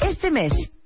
Este mes,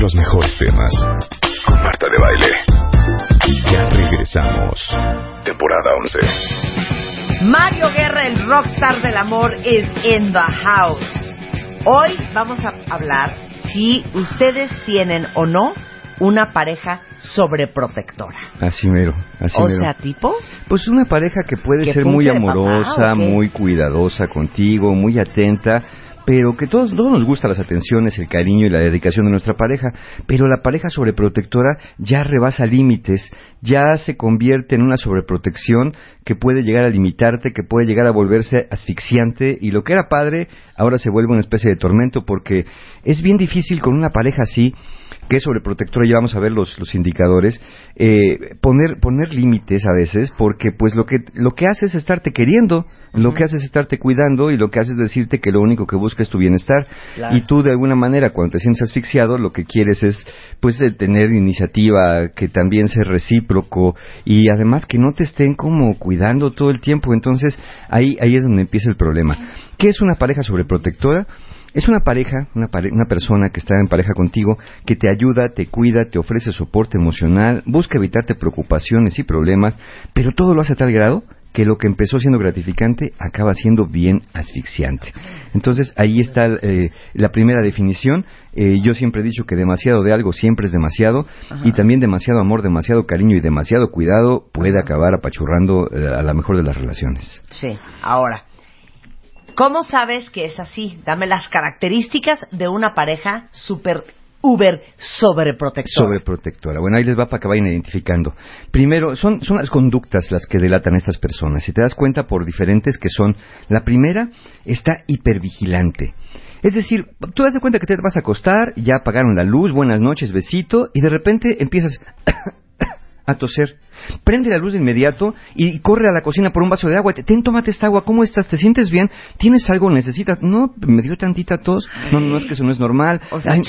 Los mejores temas con Marta de Baile. Ya regresamos. Temporada 11. Mario Guerra, el rockstar del amor, is in the house. Hoy vamos a hablar si ustedes tienen o no una pareja sobreprotectora. Así mero, así O mero. sea, tipo, Pues una pareja que puede ¿Que ser muy papá, amorosa, qué? muy cuidadosa contigo, muy atenta, pero que todos, todos nos gustan las atenciones, el cariño y la dedicación de nuestra pareja, pero la pareja sobreprotectora ya rebasa límites, ya se convierte en una sobreprotección que puede llegar a limitarte, que puede llegar a volverse asfixiante y lo que era padre ahora se vuelve una especie de tormento porque es bien difícil con una pareja así que es sobreprotectora, ya vamos a ver los, los indicadores, eh, poner, poner límites a veces, porque pues lo que, lo que hace es estarte queriendo, lo que hace es estarte cuidando y lo que hace es decirte que lo único que busca es tu bienestar. Claro. Y tú de alguna manera cuando te sientes asfixiado lo que quieres es pues tener iniciativa, que también sea recíproco y además que no te estén como cuidando todo el tiempo. Entonces ahí, ahí es donde empieza el problema. ¿Qué es una pareja sobreprotectora? Es una pareja, una, pare- una persona que está en pareja contigo, que te ayuda, te cuida, te ofrece soporte emocional, busca evitarte preocupaciones y problemas, pero todo lo hace a tal grado que lo que empezó siendo gratificante acaba siendo bien asfixiante. Entonces ahí está eh, la primera definición. Eh, yo siempre he dicho que demasiado de algo siempre es demasiado y también demasiado amor, demasiado cariño y demasiado cuidado puede acabar apachurrando eh, a la mejor de las relaciones. sí. Ahora, ¿cómo sabes que es así? Dame las características de una pareja super uber sobreprotectora. Sobreprotectora. Bueno, ahí les va para que vayan identificando. Primero, son, son las conductas las que delatan a estas personas. Si te das cuenta por diferentes que son, la primera está hipervigilante. Es decir, tú das de cuenta que te vas a acostar, ya apagaron la luz, buenas noches, besito, y de repente empiezas a toser. Prende la luz de inmediato y corre a la cocina por un vaso de agua. Ten, tómate esta agua. ¿Cómo estás? ¿Te sientes bien? ¿Tienes algo? ¿Necesitas? No, me dio tantita tos. No, no es que eso no es normal. O sea, Ay,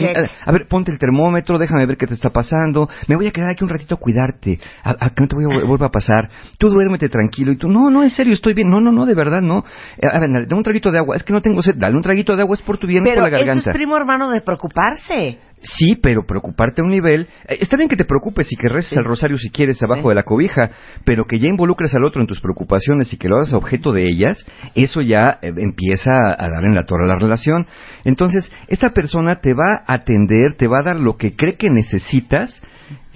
a, a ver, ponte el termómetro, déjame ver qué te está pasando. Me voy a quedar aquí un ratito a cuidarte. A, a que no te voy a vol- vuelva a pasar. Tú duérmete tranquilo. Y tú, no, no, en serio, estoy bien. No, no, no, de verdad, no. Eh, A ver, dale, dame un traguito de agua. Es que no tengo sed. Dale un traguito de agua. Es por tu bien, Pero por la eso garganta. es primo hermano de preocuparse. Sí, pero preocuparte a un nivel. eh, está bien que te preocupes y que reces el rosario si quieres abajo Sí. La cobija, pero que ya involucres al otro en tus preocupaciones y que lo hagas objeto de ellas, eso ya eh, empieza a, a dar en la torre a la relación. Entonces, esta persona te va a atender, te va a dar lo que cree que necesitas,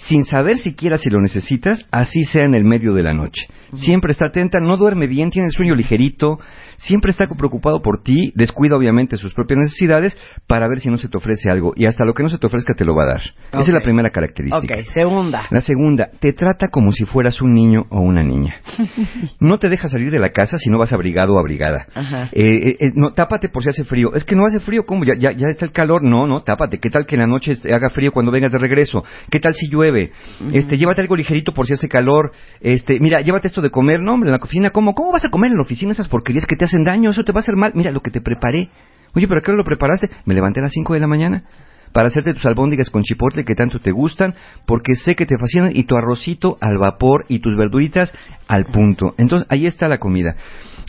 sin saber siquiera si lo necesitas, así sea en el medio de la noche. Siempre está atenta, no duerme bien, tiene el sueño ligerito, siempre está preocupado por ti, descuida obviamente sus propias necesidades para ver si no se te ofrece algo y hasta lo que no se te ofrezca te lo va a dar. Esa es la primera característica. Ok, segunda. La segunda, te trata como si fueras un niño o una niña. No te deja salir de la casa si no vas abrigado o abrigada. Ajá. Eh, eh, eh, no, tápate por si hace frío. Es que no hace frío, ¿cómo? Ya, ya, ya está el calor. No, no, tápate. ¿Qué tal que en la noche haga frío cuando vengas de regreso? ¿Qué tal si llueve? Este, llévate algo ligerito por si hace calor. Este, mira, llévate esto de comer. No, hombre, en la cocina, ¿cómo? ¿Cómo vas a comer en la oficina esas porquerías que te hacen daño? Eso te va a hacer mal. Mira, lo que te preparé. Oye, ¿pero a qué hora lo preparaste? Me levanté a las 5 de la mañana. para hacerte tus albóndigas con chipotle que tanto te gustan, porque sé que te fascinan, y tu arrocito al vapor y tus verduritas al punto. Entonces, ahí está la comida.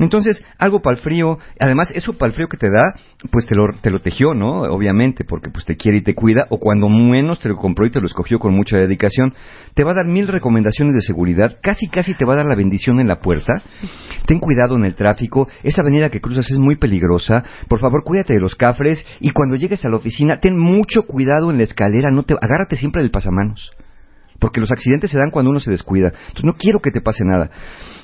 Entonces, algo para el frío, además, eso para el frío que te da, pues te lo, te lo tejió, ¿no? Obviamente, porque pues te quiere y te cuida, o cuando menos te lo compró y te lo escogió con mucha dedicación. Te va a dar mil recomendaciones de seguridad, casi casi te va a dar la bendición en la puerta. Ten cuidado en el tráfico, esa avenida que cruzas es muy peligrosa, por favor cuídate de los cafres, y cuando llegues a la oficina, ten mucho cuidado en la escalera, no te, agárrate siempre del pasamanos porque los accidentes se dan cuando uno se descuida. Entonces no quiero que te pase nada.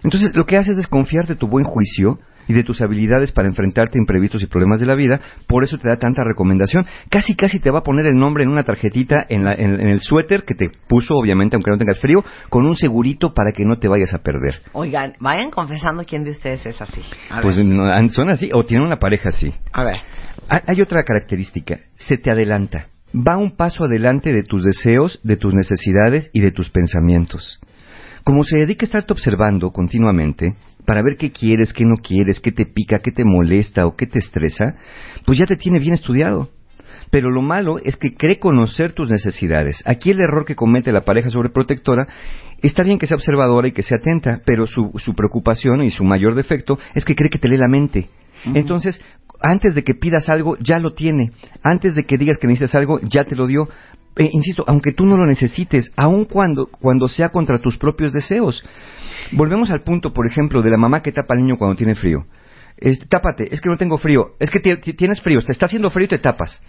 Entonces lo que hace es desconfiar de tu buen juicio y de tus habilidades para enfrentarte a imprevistos y problemas de la vida, por eso te da tanta recomendación. Casi, casi te va a poner el nombre en una tarjetita en, el suéter que te puso, obviamente, aunque no tengas frío, con un segurito para que no te vayas a perder. Oigan, vayan confesando quién de ustedes es así. pues son así, o tienen una pareja así. A ver. Hay otra característica, se te adelanta va un paso adelante de tus deseos, de tus necesidades y de tus pensamientos. Como se dedica a estarte observando continuamente, para ver qué quieres, qué no quieres, qué te pica, qué te molesta o qué te estresa, pues ya te tiene bien estudiado. Pero lo malo es que cree conocer tus necesidades. Aquí el error que comete la pareja sobreprotectora está bien que sea observadora y que sea atenta, pero su, su preocupación y su mayor defecto es que cree que te lee la mente. Entonces, antes de que pidas algo, ya lo tiene. Antes de que digas que necesitas algo, ya te lo dio. Eh, insisto, aunque tú no lo necesites, aun cuando, cuando sea contra tus propios deseos. Volvemos al punto, por ejemplo, de la mamá que tapa al niño cuando tiene frío. tápate, es que no tengo frío, es que tienes frío, te está haciendo frío y te tapas.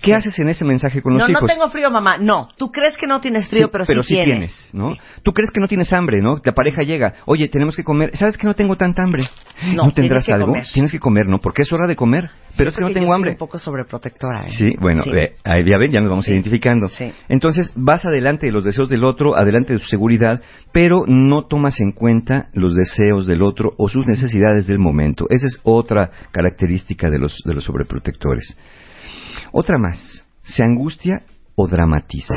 ¿Qué haces en ese mensaje con los hijos? No, no tengo frío, mamá. No, tú crees que no tienes frío, pero, pero sí, tienes. ¿no? Tú crees que no tienes hambre, ¿no? La pareja llega, oye, tenemos que comer. ¿Sabes que no tengo tanta hambre? No, tendrás algo? Tienes que comer, ¿no? Porque es hora de comer. Pero es que no tengo hambre. un poco sobreprotectora. ¿eh? Sí, bueno, eh, ya ven, ya nos vamos identificando. Entonces, vas adelante de los deseos del otro, adelante de su seguridad, pero no tomas en cuenta los deseos del otro o sus necesidades del momento. Esa es otra característica de los, de los sobreprotectores. Otra más se angustia o dramatiza.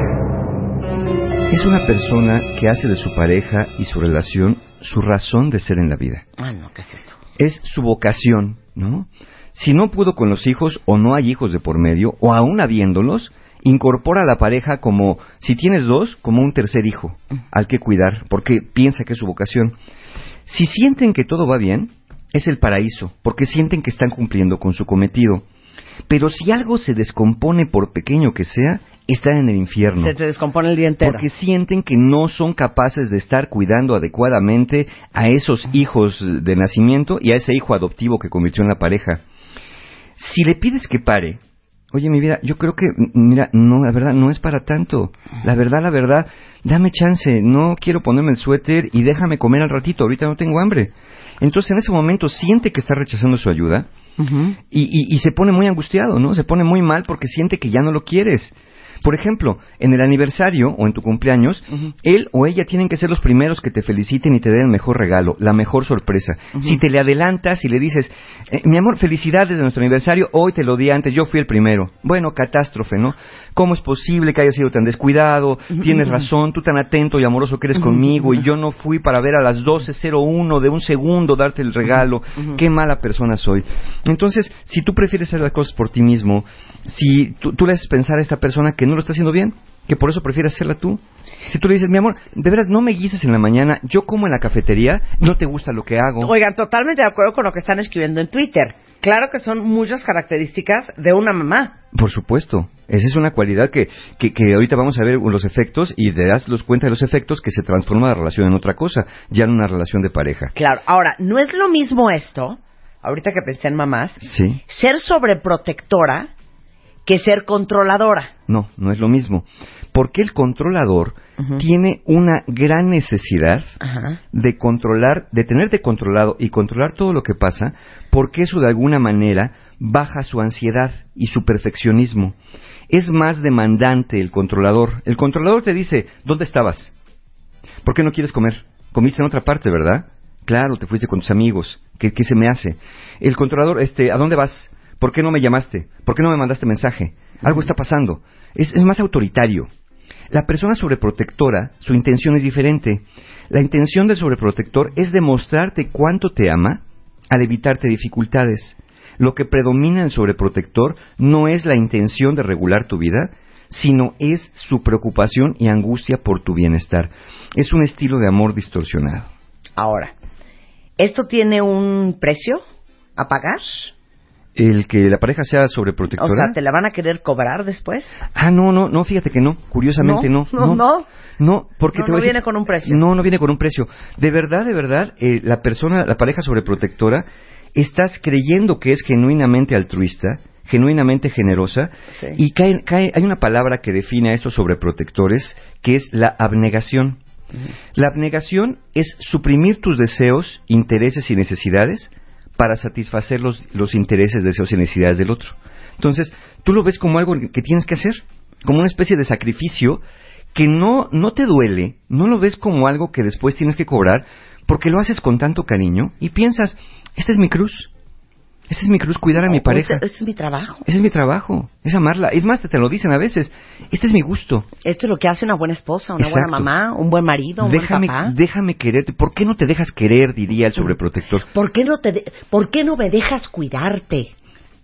Es una persona que hace de su pareja y su relación su razón de ser en la vida. Ah, no, ¿qué es esto? Es su vocación, ¿no? Si no pudo con los hijos o no hay hijos de por medio, o aún habiéndolos, incorpora a la pareja como, si tienes dos, como un tercer hijo al que cuidar, porque piensa que es su vocación. Si sienten que todo va bien, es el paraíso, porque sienten que están cumpliendo con su cometido. Pero si algo se descompone, por pequeño que sea, están en el infierno. Se te descompone el día entero. Porque sienten que no son capaces de estar cuidando adecuadamente a esos hijos de nacimiento y a ese hijo adoptivo que convirtió en la pareja. Si le pides que pare, oye mi vida, yo creo que, mira, no, la verdad, no es para tanto. La verdad, la verdad, dame chance, no quiero ponerme el suéter y déjame comer al ratito, ahorita no tengo hambre. Entonces en ese momento siente que está rechazando su ayuda y, y, se pone muy angustiado, ¿no? Se pone muy mal porque siente que ya no lo quieres. Por ejemplo, en el aniversario o en tu cumpleaños, él o ella tienen que ser los primeros que te feliciten y te den el mejor regalo, la mejor sorpresa. Si te le adelantas y le dices, eh, mi amor, felicidades de nuestro aniversario, hoy te lo di antes, yo fui el primero. Bueno, catástrofe, ¿no? ¿Cómo es posible que hayas sido tan descuidado? Tienes razón, tú tan atento y amoroso que eres conmigo y yo no fui para ver a las 12.01 de un segundo darte el regalo. Qué mala persona soy. Entonces, si tú prefieres hacer las cosas por ti mismo, si tú, tú le haces pensar a esta persona que no no lo está haciendo bien, que por eso prefieres hacerla tú. Si tú le dices, mi amor, de veras no me guises en la mañana, yo como en la cafetería, no te gusta lo que hago. Oigan, totalmente de acuerdo con lo que están escribiendo en Twitter. Claro que son muchas características de una mamá. Por supuesto. Esa es una cualidad que, que, que ahorita vamos a ver los efectos y te das los cuenta de los efectos que se transforma la relación en otra cosa, ya en una relación de pareja. Claro. Ahora, no es lo mismo esto, ahorita que pensé en mamás, sí. ser sobreprotectora que ser controladora. No, no es lo mismo. Porque el controlador tiene una gran necesidad de controlar, de tenerte controlado y controlar todo lo que pasa, porque eso de alguna manera baja su ansiedad y su perfeccionismo. Es más demandante el controlador. El controlador te dice, ¿dónde estabas? ¿Por qué no quieres comer? Comiste en otra parte, ¿verdad? Claro, te fuiste con tus amigos. ¿Qué, qué se me hace? El controlador, este, ¿a dónde vas? ¿Por qué no me llamaste? ¿Por qué no me mandaste mensaje? Algo está pasando. Es, más autoritario. La persona sobreprotectora, su intención es diferente. La intención del sobreprotector es demostrarte cuánto te ama al evitarte dificultades. lo que predomina en el sobreprotector no es la intención de regular tu vida, sino es su preocupación y angustia por tu bienestar. Es un estilo de amor distorsionado. Ahora, ¿esto tiene un precio a pagar? El que la pareja sea sobreprotectora. O sea, ¿te la van a querer cobrar después? Ah, no, no, no, fíjate que no. Curiosamente no. No, no. No, porque No, te no decir- viene con un precio. No, no viene con un precio. De verdad, de verdad, eh, la persona, la pareja sobreprotectora, estás creyendo que es genuinamente altruista, genuinamente generosa, Sí. y cae, cae- hay una palabra que define a estos sobreprotectores, que es la abnegación. La abnegación es suprimir tus deseos, intereses y necesidades para satisfacer los, los intereses, deseos y necesidades del otro. Entonces, tú lo ves como algo que tienes que hacer, como una especie de sacrificio que no, no te duele, no lo ves como algo que después tienes que cobrar, porque lo haces con tanto cariño y piensas, esta es mi cruz, esta es mi cruz, cuidar a mi pareja. Este es mi trabajo. Ese es mi trabajo, es amarla. Es más, te, te lo dicen a veces, este es mi gusto. Esto es lo que hace una buena esposa, una Exacto. buena mamá, un buen marido, un Déjame, buen papá. déjame quererte. ¿Por qué no te dejas querer? Diría el sobreprotector. ¿Por qué no te ¿Por qué no me dejas cuidarte?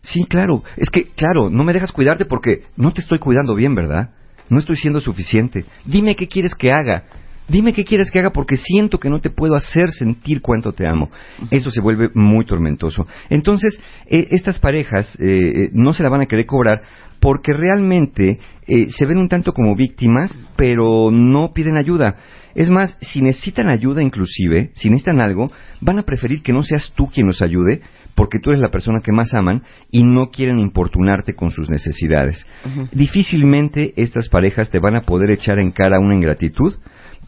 Sí, claro. Es que, claro, no me dejas cuidarte porque no te estoy cuidando bien, ¿verdad? No estoy siendo suficiente. Dime qué quieres que haga. Dime qué quieres que haga porque siento que no te puedo hacer sentir cuánto te amo. Eso se vuelve muy tormentoso. Entonces, eh, estas parejas eh, eh, no se la van a querer cobrar porque realmente eh, se ven un tanto como víctimas, pero no piden ayuda. Es más, si necesitan ayuda inclusive, si necesitan algo, van a preferir que no seas tú quien los ayude, porque tú eres la persona que más aman y no quieren importunarte con sus necesidades. Difícilmente estas parejas te van a poder echar en cara una ingratitud,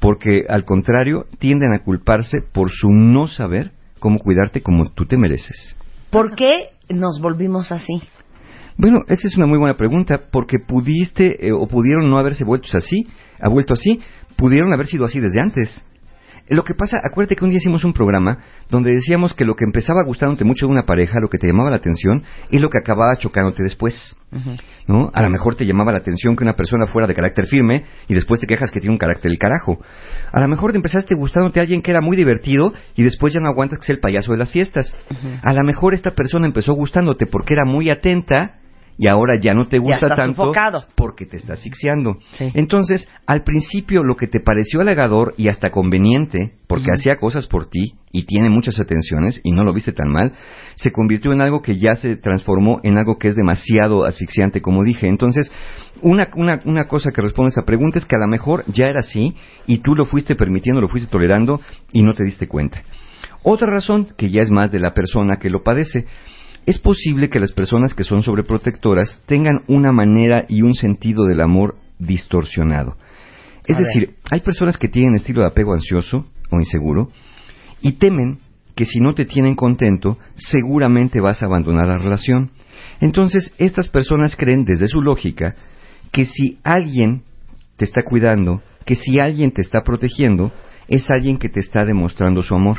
porque al contrario tienden a culparse por su no saber cómo cuidarte como tú te mereces. ¿Por qué nos volvimos así? Bueno, esa es una muy buena pregunta, porque pudiste eh, o pudieron no haberse vuelto así, ha vuelto así, pudieron haber sido así desde antes. Lo que pasa, acuérdate que un día hicimos un programa donde decíamos que lo que empezaba gustándote mucho de una pareja, lo que te llamaba la atención, es lo que acababa chocándote después. ¿No? A lo mejor te llamaba la atención que una persona fuera de carácter firme y después te quejas que tiene un carácter del carajo. A lo mejor te empezaste gustándote a alguien que era muy divertido y después ya no aguantas que sea el payaso de las fiestas. A lo mejor esta persona empezó gustándote porque era muy atenta y ahora ya no te gusta tanto porque te está asfixiando. Sí. Entonces, al principio lo que te pareció halagador y hasta conveniente, porque hacía cosas por ti y tiene muchas atenciones y no lo viste tan mal, se convirtió en algo que ya se transformó en algo que es demasiado asfixiante, como dije. Entonces, una, una, una cosa que responde a esa pregunta es que a lo mejor ya era así y tú lo fuiste permitiendo, lo fuiste tolerando y no te diste cuenta. Otra razón, que ya es más de la persona que lo padece, es posible que las personas que son sobreprotectoras tengan una manera y un sentido del amor distorsionado. Es A ver. decir, hay personas que tienen estilo de apego ansioso o inseguro y temen que si no te tienen contento, seguramente vas a abandonar la relación. Entonces, estas personas creen desde su lógica que si alguien te está cuidando, que si alguien te está protegiendo, es alguien que te está demostrando su amor.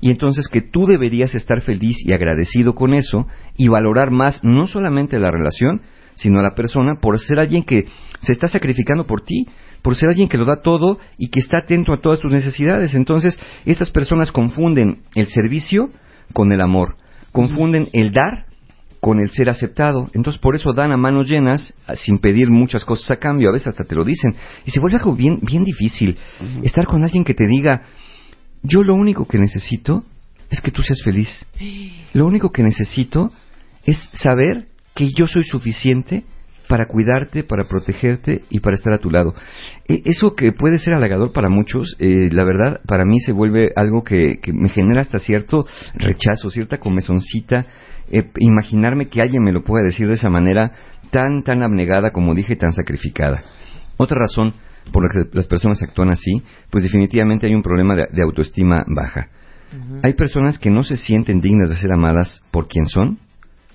Y entonces que tú deberías estar feliz y agradecido con eso y valorar más no solamente la relación, sino a la persona por ser alguien que se está sacrificando por ti, por ser alguien que lo da todo y que está atento a todas tus necesidades. Entonces, estas personas confunden el servicio con el amor, confunden el dar con el ser aceptado. Entonces, por eso dan a manos llenas, a- sin pedir muchas cosas a cambio, a veces hasta te lo dicen. Y se vuelve algo bien, bien difícil estar con alguien que te diga, yo lo único que necesito es que tú seas feliz. Lo único que necesito es saber que yo soy suficiente para cuidarte, para protegerte y para estar a tu lado. E- Eso que puede ser halagador para muchos, eh, la verdad, para mí se vuelve algo que, que me genera hasta cierto rechazo, cierta comezoncita, eh, imaginarme que alguien me lo pueda decir de esa manera tan, tan abnegada, como dije, tan sacrificada. Otra razón por la que las personas actúan así, pues definitivamente hay un problema de, de autoestima baja. Hay personas que no se sienten dignas de ser amadas por quien son,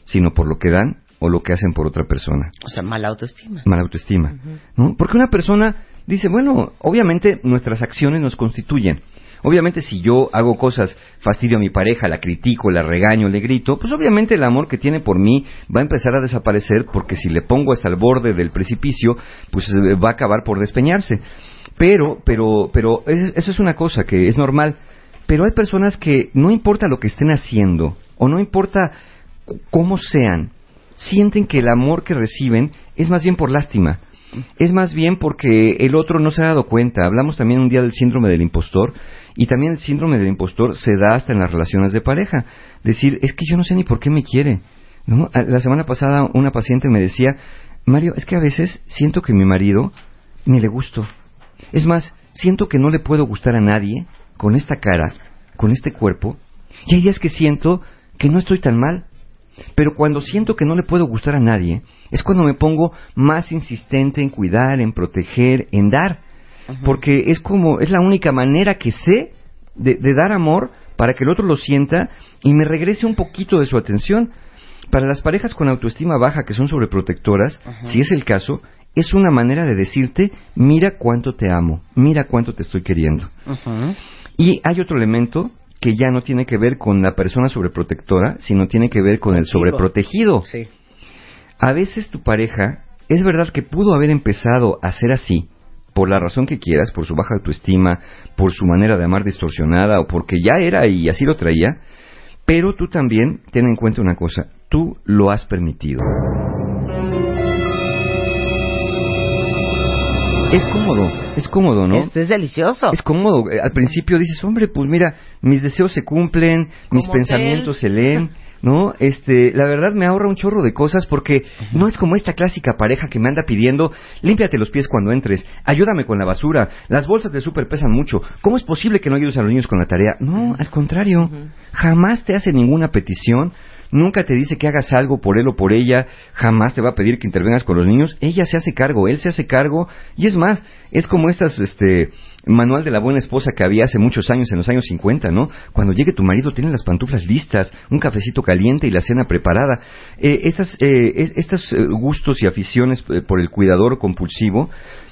sino por lo que dan o lo que hacen por otra persona. O sea, mala autoestima. Mala autoestima. ¿no? Porque una persona dice, bueno, obviamente nuestras acciones nos constituyen. Obviamente si yo hago cosas, fastidio a mi pareja, la critico, la regaño, le grito, pues obviamente el amor que tiene por mí va a empezar a desaparecer porque si le pongo hasta el borde del precipicio, pues eh, va a acabar por despeñarse. Pero, pero, pero es- eso es una cosa que es normal. Pero hay personas que no importa lo que estén haciendo o no importa como sean, sienten que el amor que reciben es más bien por lástima. Es más bien porque el otro no se ha dado cuenta. Hablamos también un día del síndrome del impostor y también el síndrome del impostor se da hasta en las relaciones de pareja. Decir, es que yo no sé ni por qué me quiere. ¿No? La semana pasada una paciente me decía, Mario, es que a veces siento que mi marido ni le gusto. Es más, siento que no le puedo gustar a nadie con esta cara, con este cuerpo, y hay días que siento que no estoy tan mal. Pero cuando siento que no le puedo gustar a nadie, es cuando me pongo más insistente en cuidar, en proteger, en dar. Porque es como, es la única manera que sé de, de, dar amor para que el otro lo sienta y me regrese un poquito de su atención. Para las parejas con autoestima baja que son sobreprotectoras, si es el caso, es una manera de decirte, mira cuánto te amo, mira cuánto te estoy queriendo. Y hay otro elemento que ya no tiene que ver con la persona sobreprotectora, sino tiene que ver con el sobreprotegido. Sí. A veces tu pareja, es verdad que pudo haber empezado a ser así, por la razón que quieras, por su baja autoestima, por su manera de amar distorsionada o porque ya era y así lo traía, pero tú también ten en cuenta una cosa, tú lo has permitido. Es cómodo, es cómodo, ¿no? Este es delicioso. Es cómodo. Al principio dices, hombre, pues mira, mis deseos se cumplen, mis pensamientos se leen, ¿no? Este, la verdad me ahorra un chorro de cosas porque no es como esta clásica pareja que me anda pidiendo, límpiate los pies cuando entres, ayúdame con la basura, las bolsas de súper pesan mucho, ¿cómo es posible que no ayudes a los niños con la tarea? No, al contrario, jamás te hace ninguna petición, nunca te dice que hagas algo por él o por ella, jamás te va a pedir que intervengas con los niños, ella se hace cargo, él se hace cargo, y es más, es como estas, este, manual de la buena esposa que había hace muchos años, en los años 50, ¿no? Cuando llegue tu marido, tiene las pantuflas listas, un cafecito caliente y la cena preparada. Eh, estas, eh, es- estos eh, gustos y aficiones eh, por el cuidador compulsivo,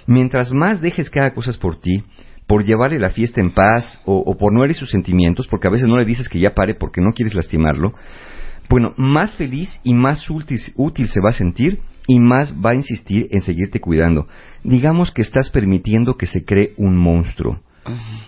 mientras más dejes que haga cosas por ti, por llevarle la fiesta en paz o, o por no herir sus sentimientos, porque a veces no le dices que ya pare porque no quieres lastimarlo, bueno, más feliz y más útil, útil se va a sentir y más va a insistir en seguirte cuidando. Digamos que estás permitiendo que se cree un monstruo.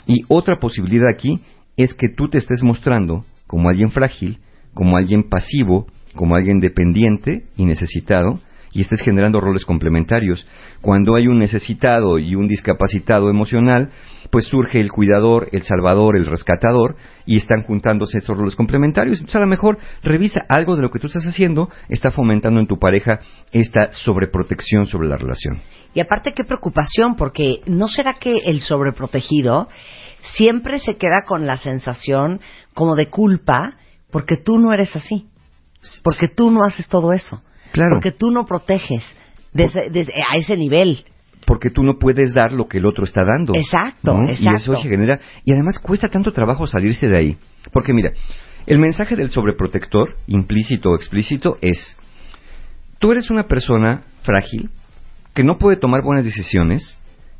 Y otra posibilidad aquí es que tú te estés mostrando como alguien frágil, como alguien pasivo, como alguien dependiente y necesitado, y estés generando roles complementarios. Cuando hay un necesitado y un discapacitado emocional, pues surge el cuidador, el salvador, el rescatador, y están juntándose estos roles complementarios. Entonces, a lo mejor revisa algo de lo que tú estás haciendo, está fomentando en tu pareja esta sobreprotección sobre la relación. Y aparte, qué preocupación, porque ¿no será que el sobreprotegido siempre se queda con la sensación como de culpa porque tú no eres así? Porque tú no haces todo eso. Claro. Porque tú no proteges a ese nivel. porque tú no puedes dar lo que el otro está dando. Exacto, ¿no? Y exacto. eso genera y además cuesta tanto trabajo salirse de ahí, porque mira, el mensaje del sobreprotector, implícito o explícito, es tú eres una persona frágil que no puede tomar buenas decisiones,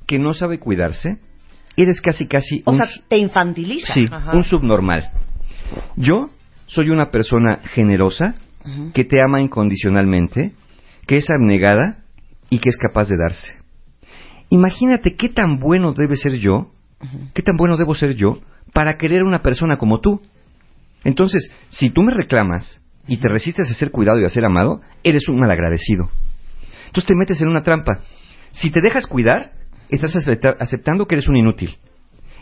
que no sabe cuidarse, eres casi casi O un sea, te infantiliza. Sí, Ajá. un subnormal. Yo soy una persona generosa, que te ama incondicionalmente, que es abnegada y que es capaz de darse. Imagínate qué tan bueno debe ser yo, qué tan bueno debo ser yo para querer a una persona como tú. Entonces, si tú me reclamas y te resistes a ser cuidado y a ser amado, eres un malagradecido. Entonces te metes en una trampa. Si te dejas cuidar, estás acepta- aceptando que eres un inútil.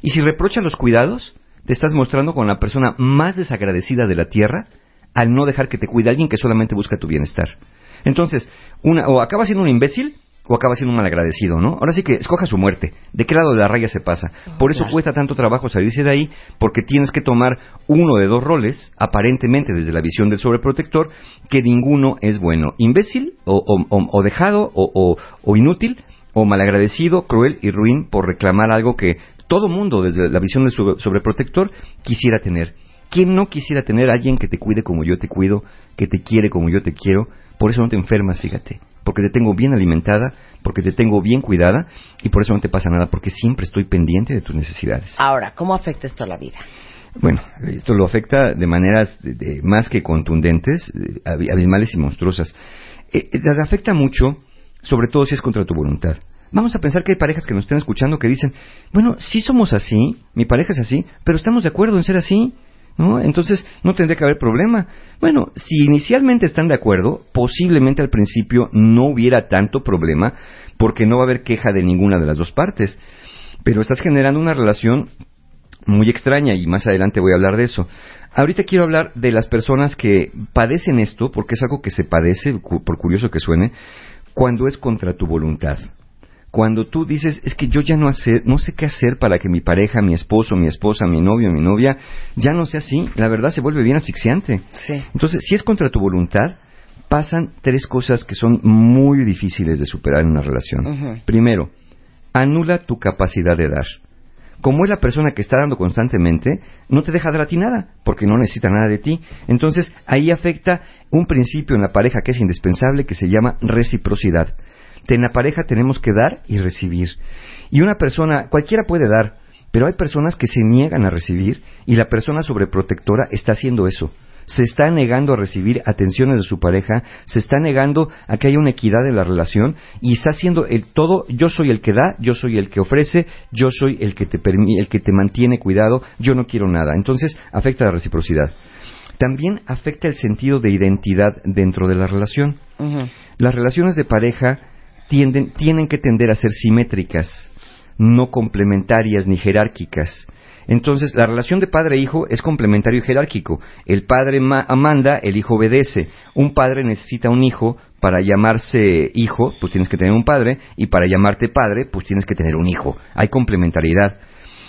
Y si reprochas los cuidados, te estás mostrando con la persona más desagradecida de la tierra al no dejar que te cuide alguien que solamente busca tu bienestar. Entonces, una, o acaba siendo un imbécil o acaba siendo un malagradecido, ¿no? Ahora sí que escoja su muerte. ¿De qué lado de la raya se pasa? Por eso claro. cuesta tanto trabajo salirse de ahí, porque tienes que tomar uno de dos roles, aparentemente desde la visión del sobreprotector, que ninguno es bueno. Imbécil o, o- o- o dejado o, o- o inútil o malagradecido, cruel y ruin por reclamar algo que todo mundo desde la visión del sobre- sobreprotector quisiera tener. ¿Quién no quisiera tener a alguien que te cuide como yo te cuido, que te quiere como yo te quiero? Por eso no te enfermas, fíjate. Porque te tengo bien alimentada, porque te tengo bien cuidada y por eso no te pasa nada, porque siempre estoy pendiente de tus necesidades. Ahora, ¿cómo afecta esto a la vida? Bueno, esto lo afecta de maneras de- de- más que contundentes, eh, ab- abismales y monstruosas. Eh, eh, te afecta mucho, sobre todo si es contra tu voluntad. Vamos a pensar que hay parejas que nos están escuchando que dicen, bueno, sí somos así, mi pareja es así, pero estamos de acuerdo en ser así. ¿No? Entonces no tendría que haber problema. Bueno, si inicialmente están de acuerdo, posiblemente al principio no hubiera tanto problema porque no va a haber queja de ninguna de las dos partes. Pero estás generando una relación muy extraña y más adelante voy a hablar de eso. Ahorita quiero hablar de las personas que padecen esto, porque es algo que se padece, por curioso que suene, cuando es contra tu voluntad. Cuando tú dices, es que yo ya no, hacer, no sé qué hacer para que mi pareja, mi esposo, mi esposa, mi novio, mi novia, ya no sea así, la verdad se vuelve bien asfixiante. Entonces, si es contra tu voluntad, pasan tres cosas que son muy difíciles de superar en una relación. Primero, anula tu capacidad de dar como es la persona que está dando constantemente, no te deja dar a ti nada, porque no necesita nada de ti. Entonces, ahí afecta un principio en la pareja que es indispensable, que se llama reciprocidad. En la pareja tenemos que dar y recibir. Y una persona, cualquiera puede dar, pero hay personas que se niegan a recibir y la persona sobreprotectora está haciendo eso se está negando a recibir atenciones de su pareja, se está negando a que haya una equidad en la relación y está haciendo el todo, yo soy el que da, yo soy el que ofrece, yo soy el que te el que te mantiene cuidado, yo no quiero nada. Entonces, afecta la reciprocidad. También afecta el sentido de identidad dentro de la relación. Las relaciones de pareja tienden, tienen que tender a ser simétricas, no complementarias ni jerárquicas. Entonces, la relación de padre e hijo es complementario y jerárquico. El padre manda, el hijo obedece. Un padre necesita un hijo para llamarse hijo, pues tienes que tener un padre, y para llamarte padre, pues tienes que tener un hijo. Hay complementariedad.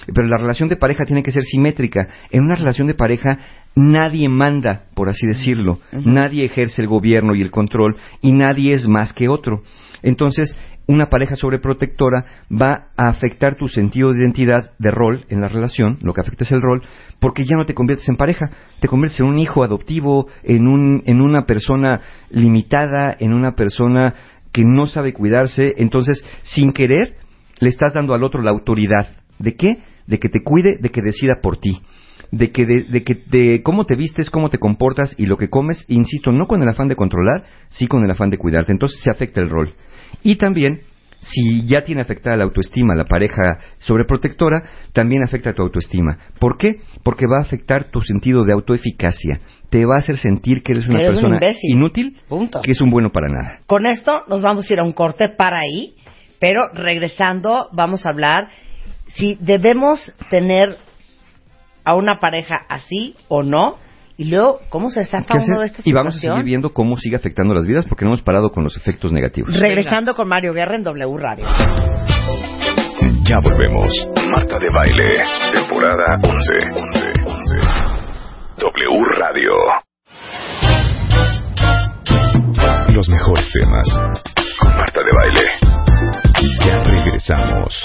Pero la relación de pareja tiene que ser simétrica. En una relación de pareja nadie manda, por así decirlo. Nadie ejerce el gobierno y el control y nadie es más que otro. Entonces, una pareja sobreprotectora va a afectar tu sentido de identidad, de rol en la relación, lo que afecta es el rol, porque ya no te conviertes en pareja, te conviertes en un hijo adoptivo, en, un, en una persona limitada, en una persona que no sabe cuidarse, entonces, sin querer, le estás dando al otro la autoridad. ¿De qué? De que te cuide, de que decida por ti de que de, que de cómo te vistes, cómo te comportas y lo que comes, insisto, no con el afán de controlar, sí con el afán de cuidarte. Entonces se afecta el rol. Y también, si ya tiene afectada la autoestima la pareja sobreprotectora, también afecta tu autoestima. ¿Por qué? Porque va a afectar tu sentido de autoeficacia. Te va a hacer sentir que eres una persona inútil, que es un bueno para nada. Con esto nos vamos a ir a un corte para ahí, pero regresando vamos a hablar si debemos tener a una pareja así o no y luego, ¿cómo se saca uno de estas Y vamos a seguir viendo cómo sigue afectando las vidas porque no hemos parado con los efectos negativos. Regresando con Mario Guerra en W Radio. Ya volvemos. Marta de Baile, temporada 11. 11, 11. W Radio. Los mejores temas. Con Marta de Baile. Ya regresamos.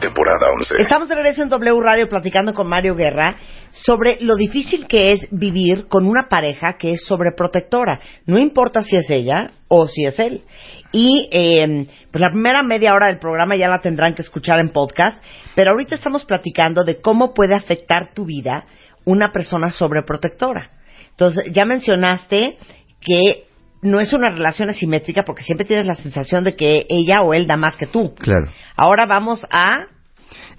Temporada 11. Estamos de regreso en W Radio platicando con Mario Guerra sobre lo difícil que es vivir con una pareja que es sobreprotectora. No importa si es ella o si es él. Y eh, pues la primera media hora del programa ya la tendrán que escuchar en podcast, pero ahorita estamos platicando de cómo puede afectar tu vida una persona sobreprotectora. Entonces, ya mencionaste que no es una relación asimétrica porque siempre tienes la sensación de que ella o él da más que tú. Claro. Ahora vamos a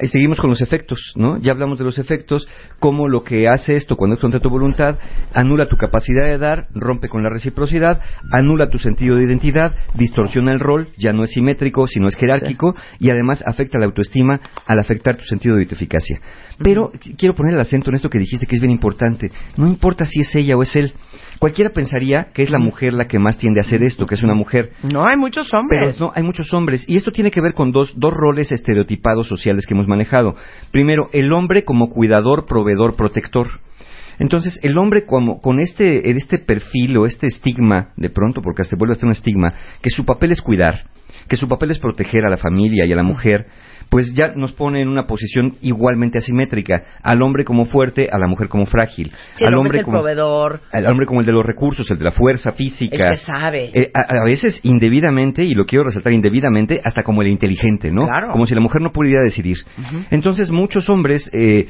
y seguimos con los efectos, ¿no? Ya hablamos de los efectos, cómo lo que hace esto cuando es contra tu voluntad, anula tu capacidad de dar, rompe con la reciprocidad, anula tu sentido de identidad, distorsiona el rol, ya no es simétrico, sino es jerárquico, y además afecta la autoestima al afectar tu sentido de eficacia. Pero quiero poner el acento en esto que dijiste que es bien importante. No importa si es ella o es él. Cualquiera pensaría que es la mujer la que más tiende a hacer esto, que es una mujer. No, hay muchos hombres. Pero no, hay muchos hombres. Y esto tiene que ver con dos, dos roles estereotipados sociales que hemos manejado. Primero, el hombre como cuidador, proveedor, protector. Entonces, el hombre como, con este, este perfil o este estigma, de pronto, porque se vuelve hasta un estigma, que su papel es cuidar, que su papel es proteger a la familia y a la mujer, pues ya nos pone en una posición igualmente asimétrica, al hombre como fuerte, a la mujer como frágil, al hombre, como proveedor, al hombre como el de los recursos, el de la fuerza física, el que sabe, eh, a, veces indebidamente y lo quiero resaltar indebidamente, hasta como el inteligente, ¿no? Como si la mujer no pudiera decidir. Entonces muchos hombres eh,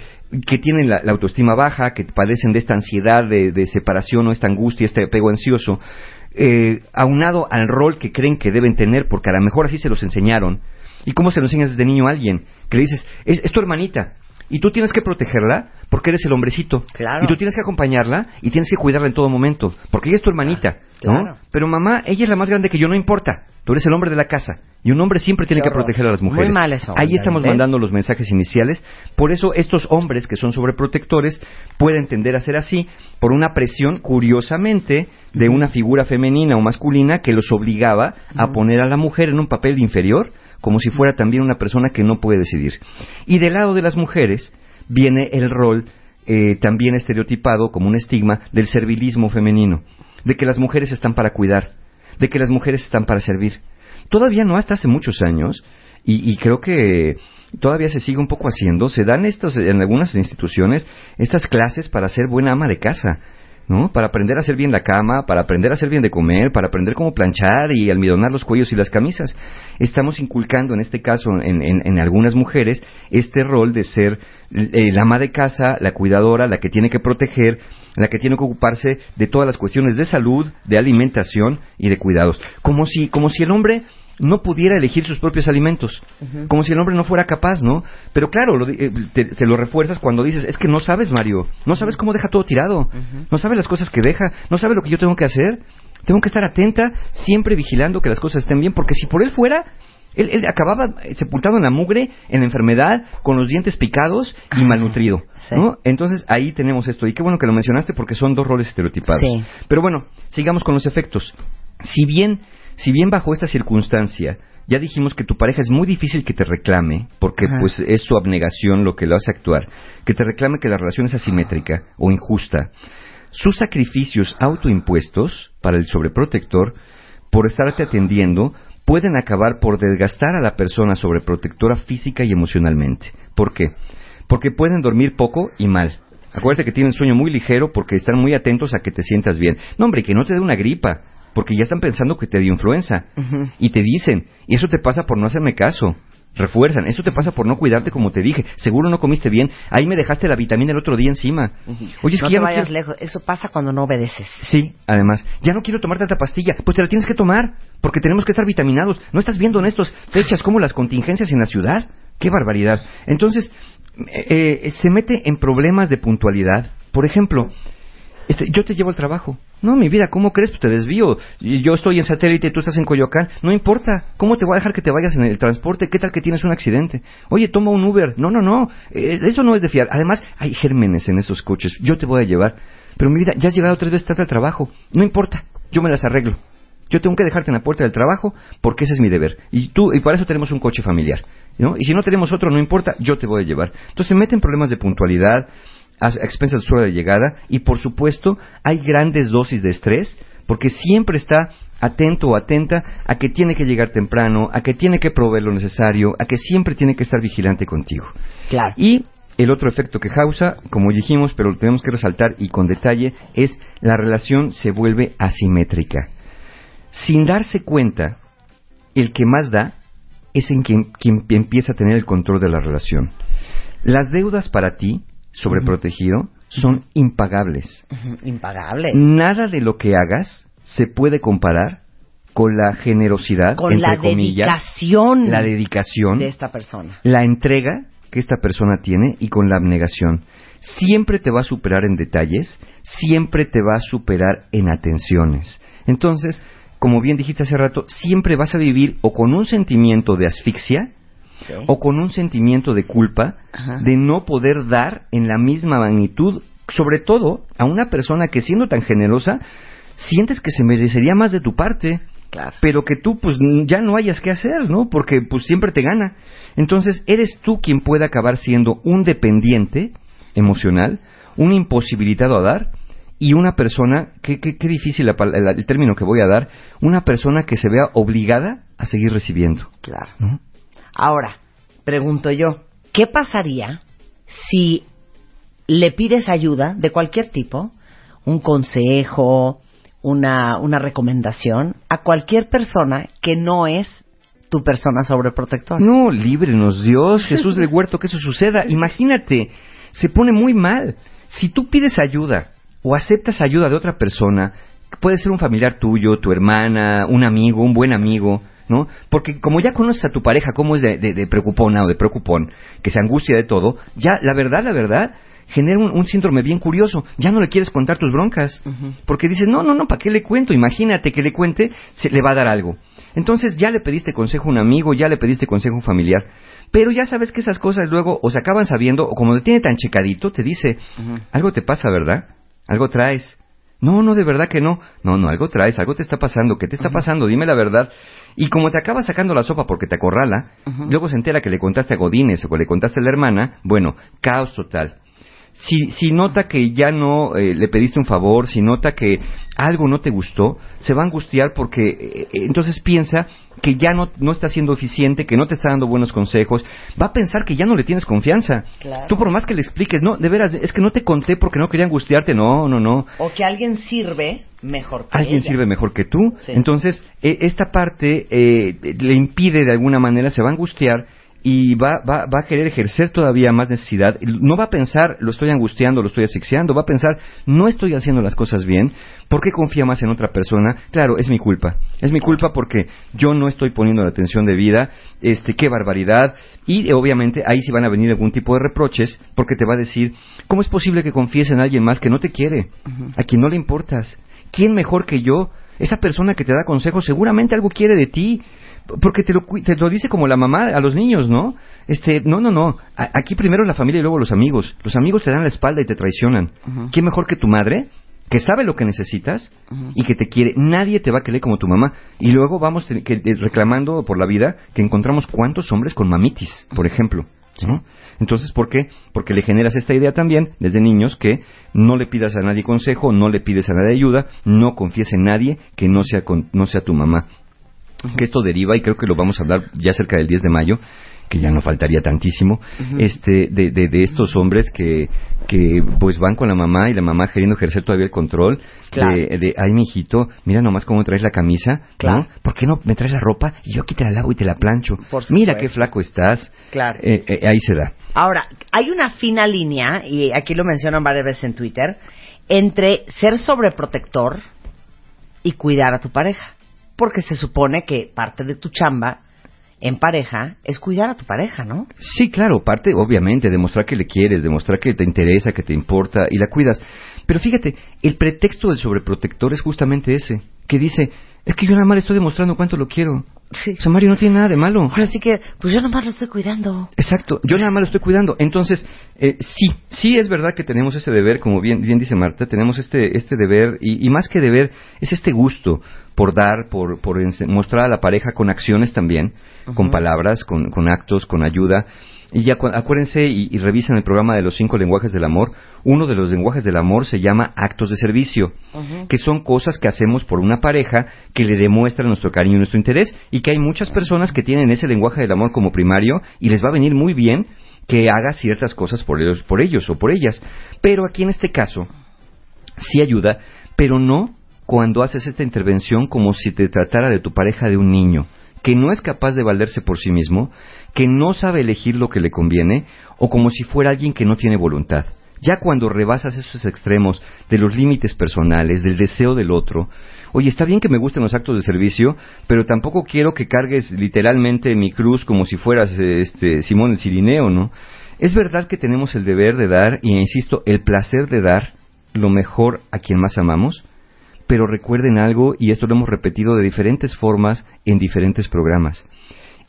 que tienen la, autoestima baja, que padecen de esta ansiedad de, de separación o esta angustia, este apego ansioso, eh, aunado al rol que creen que deben tener, porque a lo mejor así se los enseñaron, ¿Y cómo se lo enseñas desde niño a alguien? Que le dices, es, tu hermanita. y tú tienes que protegerla porque eres el hombrecito. Claro. Y tú tienes que acompañarla y tienes que cuidarla en todo momento, porque ella es tu hermanita, ¿no? Claro. Pero mamá, ella es la más grande que yo, no importa. Tú eres el hombre de la casa y un hombre siempre tiene que proteger a las Muy mujeres. mal eso, Ahí estamos mandando los mensajes iniciales. Por eso estos hombres que son sobreprotectores pueden tender a ser así por una presión, curiosamente, de una figura femenina o masculina que los obligaba a poner a la mujer en un papel inferior, como si fuera también una persona que no puede decidir. Y del lado de las mujeres viene el rol eh, también estereotipado como un estigma del servilismo femenino, de que las mujeres están para cuidar, de que las mujeres están para servir. Todavía no hasta hace muchos años, y, y creo que todavía se sigue un poco haciendo, se dan estos en algunas instituciones estas clases para ser buena ama de casa. ¿No? Para aprender a hacer bien la cama, para aprender a hacer bien de comer, para aprender cómo planchar y almidonar los cuellos y las camisas. Estamos inculcando, en este caso, en, en- algunas mujeres, este rol de ser eh, la ama de casa, la cuidadora, la que tiene que proteger, la que tiene que ocuparse de todas las cuestiones de salud, de alimentación y de cuidados. Como si, como si el hombre no pudiera elegir sus propios alimentos, como si el hombre no fuera capaz, ¿no? Pero claro, lo eh, te, te lo refuerzas cuando dices, es que no sabes, Mario, no sabes cómo deja todo tirado, no sabes las cosas que deja, no sabes lo que yo tengo que hacer, tengo que estar atenta, siempre vigilando que las cosas estén bien, porque si por él fuera, él, él acababa eh, sepultado en la mugre, en la enfermedad, con los dientes picados y malnutrido, Sí. ¿no? Entonces ahí tenemos esto, y qué bueno que lo mencionaste porque son dos roles estereotipados. Sí. Pero bueno, sigamos con los efectos. Si bien, si bien bajo esta circunstancia ya dijimos que tu pareja es muy difícil que te reclame, porque Ajá. pues es su abnegación lo que lo hace actuar, que te reclame que la relación es asimétrica o injusta, sus sacrificios autoimpuestos para el sobreprotector por estarte atendiendo pueden acabar por desgastar a la persona sobreprotectora física y emocionalmente. ¿Por qué? Porque pueden dormir poco y mal. Acuérdate que tienen sueño muy ligero porque están muy atentos a que te sientas bien. No, hombre, que no te dé una gripa, porque ya están pensando que te dio influenza. Y te dicen, y eso te pasa por no hacerme caso. Refuerzan, eso te pasa por no cuidarte como te dije. Seguro no comiste bien. Ahí me dejaste la vitamina el otro día encima. Oye, es no que te ya no vayas quiero- lejos. Eso pasa cuando no obedeces. Sí, además, ya no quiero tomar tanta pastilla, pues te la tienes que tomar, porque tenemos que estar vitaminados. ¿No estás viendo en estas fechas como las contingencias en la ciudad? ¡Qué barbaridad! Entonces, eh, eh, se mete en problemas de puntualidad. Por ejemplo, este, yo te llevo al trabajo. No, mi vida, ¿cómo crees? Pues te desvío. Yo estoy en satélite tú estás en Coyoacán. No importa. ¿Cómo te voy a dejar que te vayas en el transporte? ¿Qué tal que tienes un accidente? Oye, toma un Uber. No, no, no. Eh, eso no es de fiar. Además, hay gérmenes en esos coches. Yo te voy a llevar. Pero mi vida, ya has llegado tres veces tarde al trabajo. No importa. Yo me las arreglo. Yo tengo que dejarte en la puerta del trabajo porque ese es mi deber. Y tú, y para eso tenemos un coche familiar. ¿no? Y si no tenemos otro, no importa, yo te voy a llevar. Entonces se meten problemas de puntualidad, a expensas de su hora de llegada, y por supuesto hay grandes dosis de estrés, porque siempre está atento o atenta a que tiene que llegar temprano, a que tiene que proveer lo necesario, a que siempre tiene que estar vigilante contigo. Claro. Y el otro efecto que causa, como dijimos, pero lo tenemos que resaltar y con detalle, es la relación se vuelve asimétrica. Sin darse cuenta, el que más da es en quien, quien empieza a tener el control de la relación. Las deudas para ti, sobreprotegido, son impagables. Ujú, Impagable. Nada de lo que hagas se puede comparar con la generosidad, Con entre la comillas, dedicación la dedicación, de esta persona. la entrega que esta persona tiene y con la abnegación. Siempre te va a superar en detalles, siempre te va a superar en atenciones. Entonces, como bien dijiste hace rato, siempre vas a vivir o con un sentimiento de asfixia O con un sentimiento de culpa Ajá. de no poder dar en la misma magnitud, sobre todo a una persona que siendo tan generosa, sientes que se merecería más de tu parte Claro. pero que tú pues ya no hayas que hacer, ¿no? Porque pues siempre te gana. Entonces, eres tú quien puede acabar siendo un dependiente emocional, un imposibilitado a dar y una persona, qué, qué, qué difícil la la- el término que voy a dar, una persona que se vea obligada a seguir recibiendo. Claro. ¿no? Ahora, pregunto yo, ¿qué pasaría si le pides ayuda de cualquier tipo, un consejo, una, una recomendación, a cualquier persona que no es tu persona sobreprotectora? No, líbrenos Dios, Jesús del huerto, que eso suceda. Imagínate, se pone muy mal. Si tú pides ayuda o aceptas ayuda de otra persona, puede ser un familiar tuyo, tu hermana, un amigo, un buen amigo, ¿no? Porque como ya conoces a tu pareja cómo es de, de, de preocupona o de preocupón, que se angustia de todo, ya la verdad, la verdad, genera un, un síndrome bien curioso. Ya no le quieres contar tus broncas. Porque dices, no, no, no, ¿para qué le cuento? Imagínate que le cuente, se le va a dar algo. Entonces ya le pediste consejo a un amigo, ya le pediste consejo a un familiar. Pero ya sabes que esas cosas luego o se acaban sabiendo, o como le tiene tan checadito, te dice, algo te pasa, ¿verdad? Algo traes. No, no, de verdad que no. No, no, algo traes, algo te está pasando. ¿Qué te está pasando? Dime la verdad. Y como te acaba sacando la sopa porque te acorrala, luego se entera que le contaste a Godínez o que le contaste a la hermana, bueno, caos total. Si, si nota que ya no eh, le pediste un favor, si nota que algo no te gustó, se va a angustiar porque eh, eh, entonces piensa que ya no, no está siendo eficiente, que no te está dando buenos consejos, va a pensar que ya no le tienes confianza. Claro. Tú por más que le expliques, no, de veras, es que no te conté porque no quería angustiarte, no, no, no. O que alguien sirve mejor que Alguien ella. sirve mejor que tú. Sí. Entonces, eh, esta parte eh, le impide de alguna manera, se va a angustiar y va, va, va a querer ejercer todavía más necesidad. No va a pensar, lo estoy angustiando, lo estoy asfixiando, va a pensar, no estoy haciendo las cosas bien, ¿por qué confía más en otra persona? Claro, es mi culpa. Es mi culpa porque yo no estoy poniendo la atención de vida, este, qué barbaridad. Y eh, obviamente ahí sí van a venir algún tipo de reproches porque te va a decir, ¿cómo es posible que confíes en alguien más que no te quiere? A quien no le importas. ¿Quién mejor que yo? Esa persona que te da consejos seguramente algo quiere de ti. Porque te lo, te lo dice como la mamá a los niños, ¿no? Este, no, no, no. A- aquí primero la familia y luego los amigos. Los amigos te dan la espalda y te traicionan. ¿Quién mejor que tu madre? Que sabe lo que necesitas y que te quiere. Nadie te va a querer como tu mamá. Y luego vamos te- que- eh, reclamando por la vida que encontramos cuántos hombres con mamitis, por ejemplo. ¿no? Entonces, ¿por qué? Porque le generas esta idea también desde niños que no le pidas a nadie consejo, no le pides a nadie ayuda, no confíes en nadie que no sea, con- no sea tu mamá que esto deriva, y creo que lo vamos a hablar ya cerca del 10 de mayo, que ya no faltaría tantísimo, este, de, de, de estos hombres que, que pues van con la mamá y la mamá queriendo ejercer todavía el control Claro. de, de, ay, mijito, mira nomás cómo traes la camisa, Claro. ¿no? ¿Por qué no me traes la ropa y yo aquí te la lavo y te la plancho? Por Mira qué flaco estás. Claro. Eh, eh, ahí se da. Ahora, hay una fina línea, y aquí lo mencionan varias veces en Twitter, entre ser sobreprotector y cuidar a tu pareja. Porque se supone que parte de tu chamba en pareja es cuidar a tu pareja, ¿no? Sí, claro, parte, obviamente, demostrar que le quieres, demostrar que te interesa, que te importa y la cuidas. Pero fíjate, el pretexto del sobreprotector es justamente ese, que dice, es que yo nada más le estoy demostrando cuánto lo quiero. Sí. O sea, Mario no tiene nada de malo. Ahora sí que, pues yo nomás lo estoy cuidando. Exacto, yo nada más lo estoy cuidando. Entonces, eh, sí, sí es verdad que tenemos ese deber, como bien, bien dice Marta, tenemos este, este deber, y, y más que deber, es este gusto por dar, por, por mostrar a la pareja con acciones también, con palabras, con, con actos, con ayuda. Y ya cu- acuérdense y, y revisen el programa de los cinco lenguajes del amor. Uno de los lenguajes del amor se llama actos de servicio, que son cosas que hacemos por una pareja que le demuestran nuestro cariño y nuestro interés, y que hay muchas personas que tienen ese lenguaje del amor como primario y les va a venir muy bien que haga ciertas cosas por ellos, por ellos o por ellas. Pero aquí en este caso sí ayuda, pero no cuando haces esta intervención como si te tratara de tu pareja de un niño, que no es capaz de valerse por sí mismo, que no sabe elegir lo que le conviene, o como si fuera alguien que no tiene voluntad. Ya cuando rebasas esos extremos de los límites personales, del deseo del otro, oye, está bien que me gusten los actos de servicio, pero tampoco quiero que cargues literalmente mi cruz como si fueras este Simón el Cirineo, ¿no? Es verdad que tenemos el deber de dar, y insisto, el placer de dar lo mejor a quien más amamos, pero recuerden algo, y esto lo hemos repetido de diferentes formas en diferentes programas.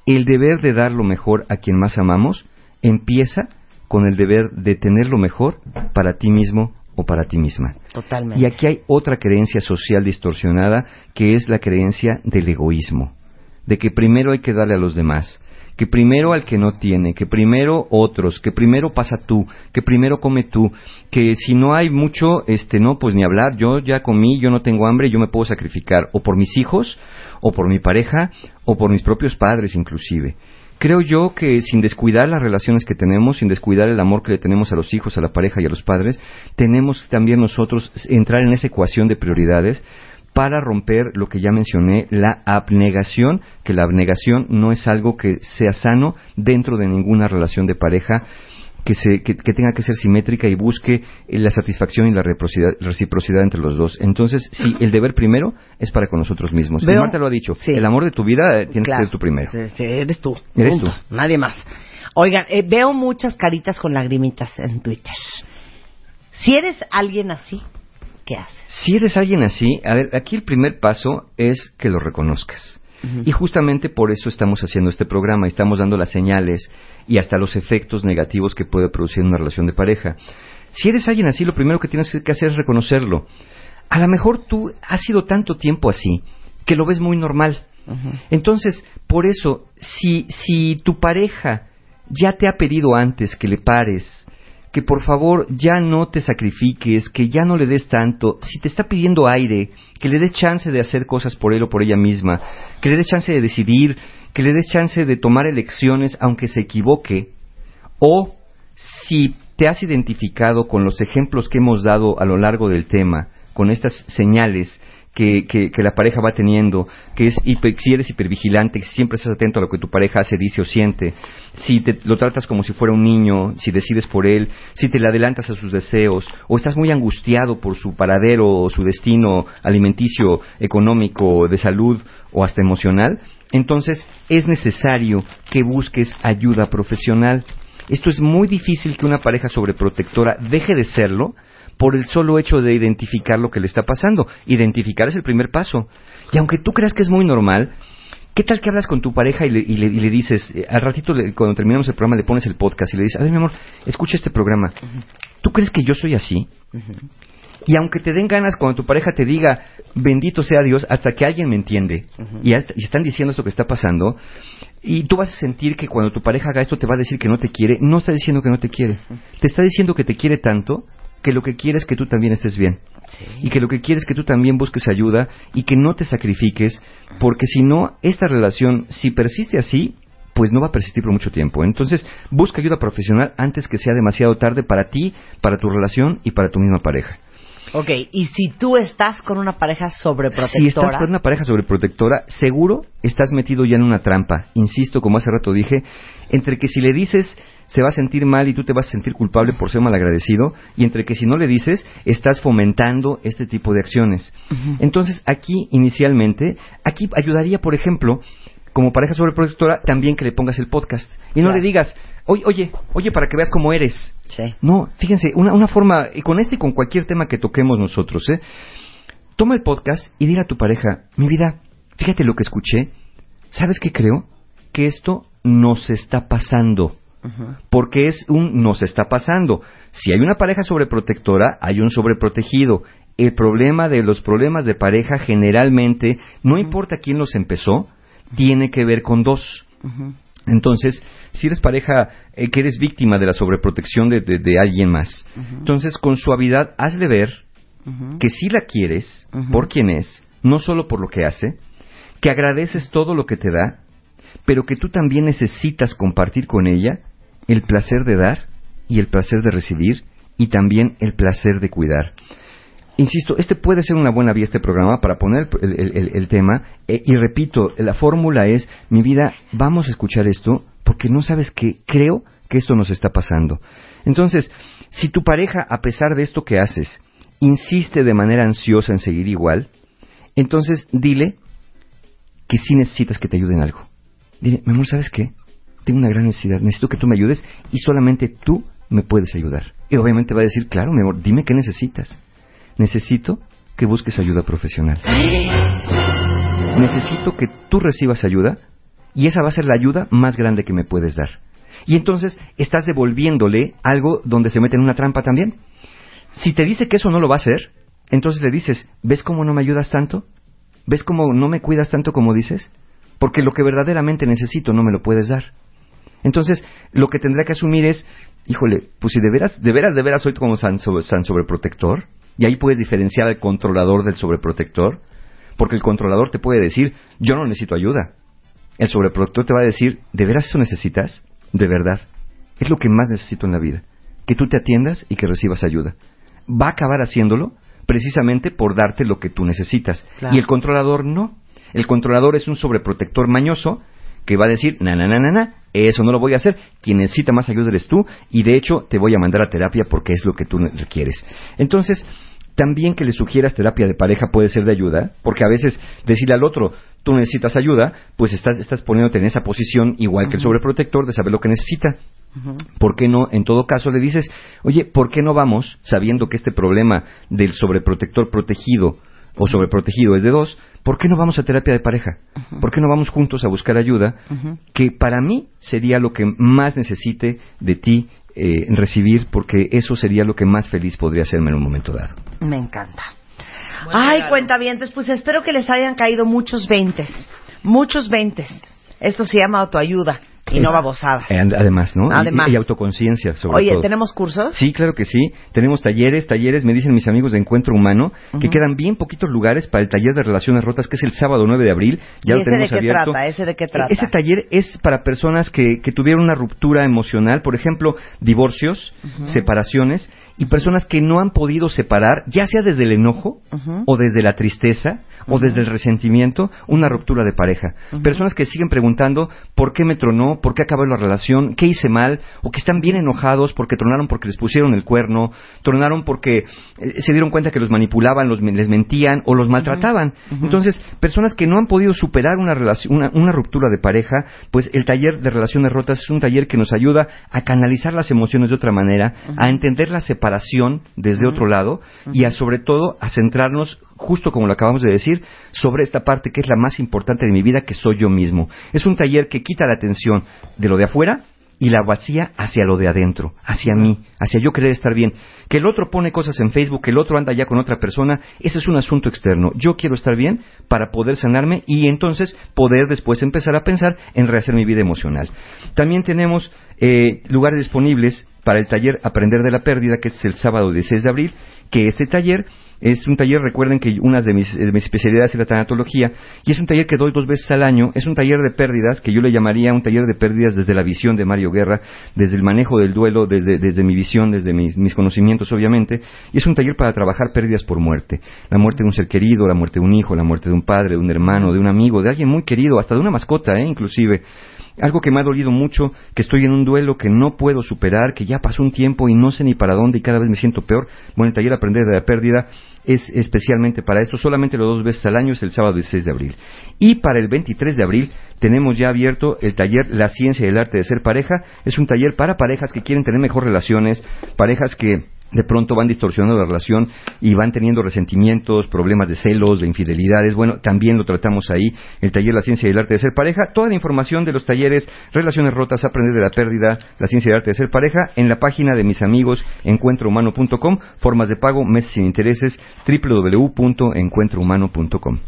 El deber de dar lo mejor a quien más amamos empieza con el deber de tener lo mejor para ti mismo o para ti misma. Totalmente. Y aquí hay otra creencia social distorsionada que es la creencia del egoísmo, de que primero hay que darle a los demás, que primero al que no tiene, que primero otros, que primero pasa tú, que primero come tú, que si no hay mucho, este no, pues ni hablar, yo ya comí, yo no tengo hambre, yo me puedo sacrificar o por mis hijos, o por mi pareja, o por mis propios padres inclusive. Creo yo que sin descuidar las relaciones que tenemos, sin descuidar el amor que le tenemos a los hijos, a la pareja y a los padres, tenemos también nosotros entrar en esa ecuación de prioridades para romper lo que ya mencioné, la abnegación, que la abnegación no es algo que sea sano dentro de ninguna relación de pareja, que, se, que, que tenga que ser simétrica y busque eh, la satisfacción y la reciprocidad, entre los dos. Entonces, sí, el deber primero es para con nosotros mismos. Y Veo- Marta lo ha dicho, sí. el amor de tu vida eh, tiene Claro. que ser tu primero. Eres tú. Eres Punto. tú. Nadie más. Oigan, eh, veo muchas caritas con lagrimitas en Twitter. Si eres alguien así, ¿qué haces? Si eres alguien así, a ver, aquí el primer paso es que lo reconozcas. Y justamente por eso estamos haciendo este programa, estamos dando las señales y hasta los efectos negativos que puede producir una relación de pareja. Si eres alguien así, lo primero que tienes que hacer es reconocerlo. A lo mejor tú has sido tanto tiempo así que lo ves muy normal. Entonces, por eso, si, si tu pareja ya te ha pedido antes que le pares, que por favor ya no te sacrifiques, que ya no le des tanto, si te está pidiendo aire, que le des chance de hacer cosas por él o por ella misma, que le des chance de decidir, que le des chance de tomar elecciones aunque se equivoque, o si te has identificado con los ejemplos que hemos dado a lo largo del tema, con estas señales que, que- que la pareja va teniendo, que es hiper- si eres hipervigilante, que siempre estás atento a lo que tu pareja hace, dice o siente, si te, lo tratas como si fuera un niño, si decides por él, si te le adelantas a sus deseos, o estás muy angustiado por su paradero o su destino alimenticio, económico, de salud o hasta emocional, entonces es necesario que busques ayuda profesional. Esto es muy difícil que una pareja sobreprotectora deje de serlo por el solo hecho de identificar lo que le está pasando. Identificar es el primer paso. Y aunque tú creas que es muy normal, ¿qué tal que hablas con tu pareja y le, y le- y le dices, eh, al ratito le- cuando terminamos el programa le pones el podcast y le dices, a ver mi amor, escucha este programa. ¿Tú crees que yo soy así? Y aunque te den ganas cuando tu pareja te diga, bendito sea Dios, hasta que alguien me entiende, y, hasta- y están diciendo esto que está pasando, y tú vas a sentir que cuando tu pareja haga esto te va a decir que no te quiere, no está diciendo que no te quiere, te está diciendo que te quiere tanto que lo que quiere es que tú también estés bien. Y que lo que quiere es que tú también busques ayuda y que no te sacrifiques, porque si no, esta relación, si persiste así, pues no va a persistir por mucho tiempo. Entonces, busca ayuda profesional antes que sea demasiado tarde para ti, para tu relación y para tu misma pareja. Ok, y si tú estás con una pareja sobreprotectora... Si estás con una pareja sobreprotectora, seguro estás metido ya en una trampa. Insisto, como hace rato dije, entre que si le dices se va a sentir mal y tú te vas a sentir culpable por ser malagradecido, y entre que si no le dices estás fomentando este tipo de acciones. Entonces, aquí inicialmente, aquí ayudaría, por ejemplo, como pareja sobreprotectora, también que le pongas el podcast. Y no Claro. le digas, oye, oye, oye, para que veas cómo eres. Sí. No, fíjense, una, una forma, y con este y con cualquier tema que toquemos nosotros, ¿eh? Toma el podcast y dile a tu pareja, mi vida, fíjate lo que escuché, ¿sabes qué creo? Que esto nos está pasando. Porque es un nos está pasando. Si hay una pareja sobreprotectora, hay un sobreprotegido. El problema de los problemas de pareja generalmente, no importa quién los empezó, tiene que ver con dos. Entonces, si eres pareja eh, que eres víctima de la sobreprotección de, de- de alguien más, entonces con suavidad hazle ver que sí la quieres por quien es, no solo por lo que hace, que agradeces todo lo que te da, pero que tú también necesitas compartir con ella el placer de dar y el placer de recibir y también el placer de cuidar. Insisto, este puede ser una buena vía este programa para poner el, el- el- tema eh, y repito, la fórmula es, mi vida, vamos a escuchar esto porque no sabes que creo que esto nos está pasando. Entonces, si tu pareja, a pesar de esto que haces, insiste de manera ansiosa en seguir igual, entonces dile que sí necesitas que te ayuden en algo. Dile, mi amor, ¿sabes qué? Tengo una gran necesidad, necesito que tú me ayudes y solamente tú me puedes ayudar. Y obviamente va a decir, claro, mi amor, dime qué necesitas. Necesito que busques ayuda profesional. Necesito que tú recibas ayuda y esa va a ser la ayuda más grande que me puedes dar. Y entonces estás devolviéndole algo donde se mete en una trampa también. Si te dice que eso no lo va a hacer, entonces le dices, ¿ves cómo no me ayudas tanto? ¿Ves cómo no me cuidas tanto como dices? Porque lo que verdaderamente necesito no me lo puedes dar. Entonces, lo que tendrá que asumir es, híjole, pues si de veras, de veras, de veras soy como san, san sobreprotector, y ahí puedes diferenciar al controlador del sobreprotector, porque el controlador te puede decir, yo no necesito ayuda. El sobreprotector te va a decir, ¿de veras eso necesitas? De verdad. Es lo que más necesito en la vida. Que tú te atiendas y que recibas ayuda. Va a acabar haciéndolo precisamente por darte lo que tú necesitas. Claro. Y el controlador no. El controlador es un sobreprotector mañoso que va a decir, na, na, na, na, na, eso no lo voy a hacer. Quien necesita más ayuda eres tú y de hecho te voy a mandar a terapia porque es lo que tú requieres. Entonces, también que le sugieras terapia de pareja puede ser de ayuda, porque a veces decirle al otro, tú necesitas ayuda, pues estás, estás poniéndote en esa posición igual que el sobreprotector de saber lo que necesita. ¿Por qué no, en todo caso, le dices, oye, ¿por qué no vamos, sabiendo que este problema del sobreprotector protegido o sobreprotegido es de dos, ¿por qué no vamos a terapia de pareja? ¿Por qué no vamos juntos a buscar ayuda? Que para mí sería lo que más necesite de ti eh, recibir, porque eso sería lo que más feliz podría hacerme en un momento dado. Me encanta. Ay, cuentavientes, pues espero que les hayan caído muchos veintes, muchos veintes. Esto se llama autoayuda y no babosadas. Además, ¿no? Y- Además. Y, autoconciencia, sobre Oye, todo. ¿tenemos cursos? Sí, claro que sí. Tenemos talleres, talleres, me dicen mis amigos de Encuentro Humano, que quedan bien poquitos lugares para el taller de relaciones rotas, que es el sábado 9 de abril. Ya ¿Y lo ese tenemos de qué abierto. trata? ¿Ese de qué trata? Ese taller es para personas que, que tuvieron una ruptura emocional, por ejemplo, divorcios, separaciones, y personas que no han podido separar, ya sea desde el enojo, o desde la tristeza, o desde el resentimiento, una ruptura de pareja. Personas que siguen preguntando por qué me tronó, por qué acabó la relación, qué hice mal, o que están bien enojados porque tronaron porque les pusieron el cuerno, tronaron porque eh, se dieron cuenta que los manipulaban, los, les mentían o los maltrataban. Entonces, personas que no han podido superar una, una, una ruptura de pareja, pues el taller de relaciones rotas es un taller que nos ayuda a canalizar las emociones de otra manera, a entender la separación desde otro lado y a sobre todo a centrarnos justo como lo acabamos de decir, sobre esta parte que es la más importante de mi vida, que soy yo mismo. Es un taller que quita la atención de lo de afuera y la vacía hacia lo de adentro, hacia mí, hacia yo querer estar bien. Que el otro pone cosas en Facebook, que el otro anda ya con otra persona, ese es un asunto externo. Yo quiero estar bien para poder sanarme y entonces poder después empezar a pensar en rehacer mi vida emocional. También tenemos eh, lugares disponibles para el taller Aprender de la Pérdida, que es el sábado 16 de abril, que este taller es un taller, recuerden que una de mis, de mis especialidades es la tanatología, y es un taller que doy dos veces al año, es un taller de pérdidas, que yo le llamaría un taller de pérdidas desde la visión de Mario Guerra, desde el manejo del duelo, desde, desde mi visión, desde mis, mis conocimientos obviamente, y es un taller para trabajar pérdidas por muerte, la muerte de un ser querido, la muerte de un hijo, la muerte de un padre, de un hermano, de un amigo, de alguien muy querido, hasta de una mascota, ¿eh? inclusive. Algo que me ha dolido mucho, que estoy en un duelo que no puedo superar, que ya pasó un tiempo y no sé ni para dónde y cada vez me siento peor. Bueno, el taller Aprender de la Pérdida es especialmente para esto, solamente los dos veces al año, es el sábado 16 de abril. Y para el 23 de abril tenemos ya abierto el taller La Ciencia y el Arte de Ser Pareja. Es un taller para parejas que quieren tener mejor relaciones, parejas que de pronto van distorsionando la relación y van teniendo resentimientos, problemas de celos, de infidelidades. Bueno, también lo tratamos ahí, el taller La Ciencia y el Arte de Ser Pareja. Toda la información de los talleres Relaciones Rotas, Aprender de la Pérdida, La Ciencia y el Arte de Ser Pareja en la página de mis amigos encuentrohumano.com, formas de pago, meses sin intereses, www.encuentrohumano.com.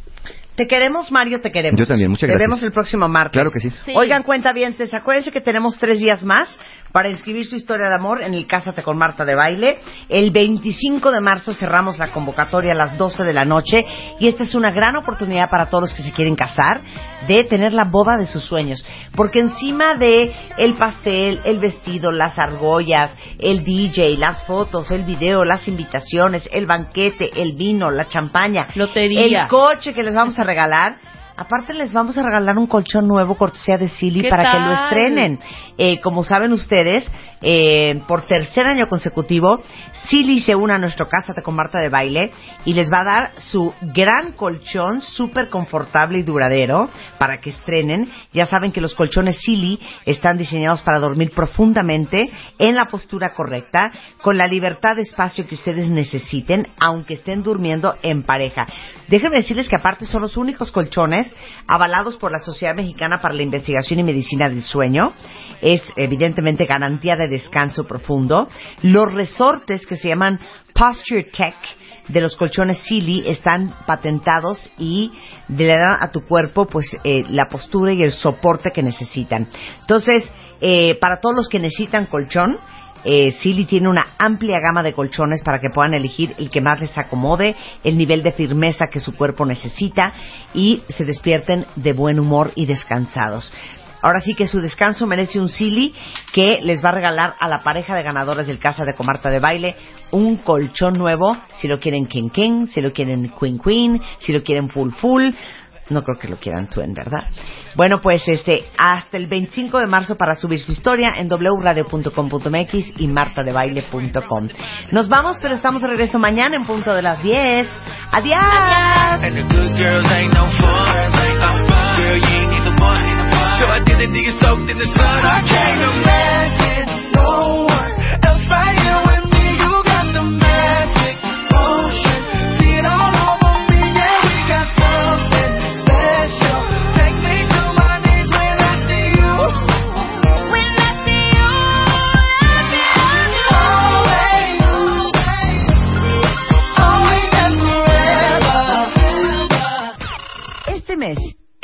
Te queremos, Mario, te queremos. Yo también, muchas Te gracias. vemos el próximo martes. Claro que sí. Sí. Oigan, cuenta bien, acuérdense que tenemos tres días más para inscribir su historia de amor en el Cásate con Marta de Baile. El 25 de marzo cerramos la convocatoria a las 12 de la noche y esta es una gran oportunidad para todos los que se quieren casar de tener la boda de sus sueños. Porque encima de el pastel, el vestido, las argollas, el DJ, las fotos, el video, las invitaciones, el banquete, el vino, la champaña, Lotería. el coche que les vamos a regalar. Aparte les vamos a regalar un colchón nuevo cortesía de Silly ¿Qué para que lo estrenen. Eh, como saben ustedes, eh, por tercer año consecutivo, Silly se une a nuestro Cásate con Marta de Baile y les va a dar su gran colchón súper confortable y duradero para que estrenen. Ya saben que los colchones Silly están diseñados para dormir profundamente en la postura correcta, con la libertad de espacio que ustedes necesiten, aunque estén durmiendo en pareja. Déjenme decirles que aparte son los únicos colchones avalados por la Sociedad Mexicana para la Investigación y Medicina del Sueño. Es evidentemente garantía de descanso profundo. Los resortes que se llaman Posture Tech de los colchones Silly están patentados y le dan a tu cuerpo pues eh, la postura y el soporte que necesitan. Entonces, eh, para todos los que necesitan colchón, eh, Silly tiene una amplia gama de colchones para que puedan elegir el que más les acomode, el nivel de firmeza que su cuerpo necesita y se despierten de buen humor y descansados. Ahora sí que su descanso merece un Silly que les va a regalar a la pareja de ganadores del Casa de Comarta de Baile un colchón nuevo, si lo quieren King King, si lo quieren Queen Queen, si lo quieren Full Full. No creo que lo quieran tú, en verdad. Bueno, pues este, hasta el 25 de marzo para subir su historia en wradio.com.mx y martadebaile.com. Nos vamos, pero estamos de regreso mañana en punto de las 10. ¡Adiós! And